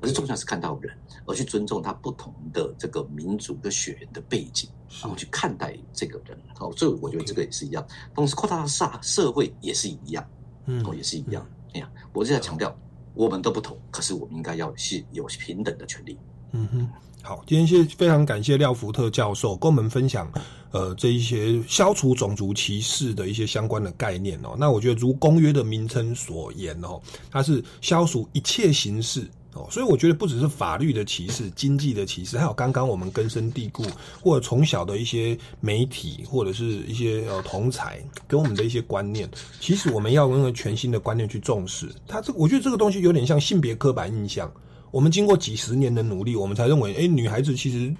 而是重要是看到人，而去尊重他不同的这个民族的血缘的背景，然后去看待这个人。哦，所以我觉得这个也是一样。同时扩大到社社会也是一样，嗯，哦，也是一样。哎呀，我就在强调，我们都不同，可是我们应该要是有平等的权利。嗯哼。好，今天谢非常感谢廖福特教授跟我们分享，呃，这一些消除种族歧视的一些相关的概念哦。那我觉得如公约的名称所言哦，它是消除一切形式哦，所以我觉得不只是法律的歧视、经济的歧视，还有刚刚我们根深蒂固或者从小的一些媒体或者是一些呃同才给我们的一些观念，其实我们要用全新的观念去重视它。这我觉得这个东西有点像性别刻板印象。我们经过几十年的努力，我们才认为，哎，女孩子其实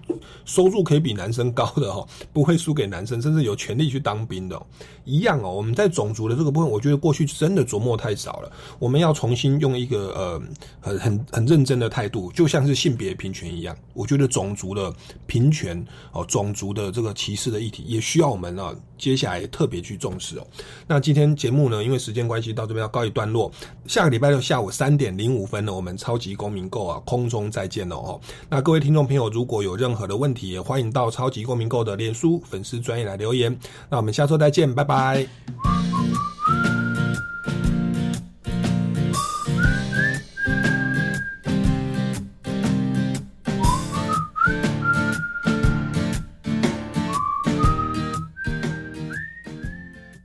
收入可以比男生高的哈，不会输给男生，甚至有权利去当兵的，一样哦。我们在种族的这个部分，我觉得过去真的琢磨太少了。我们要重新用一个呃很很很认真的态度，就像是性别平权一样。我觉得种族的平权哦，种族的这个歧视的议题，也需要我们啊接下来特别去重视哦。那今天节目呢，因为时间关系到这边要告一段落。下个礼拜六下午三点零五分呢，我们超级公民购。啊，空中再见了哦。那各位听众朋友，如果有任何的问题，也欢迎到超级公民购的脸书粉丝专业来留言。那我们下周再见，拜拜。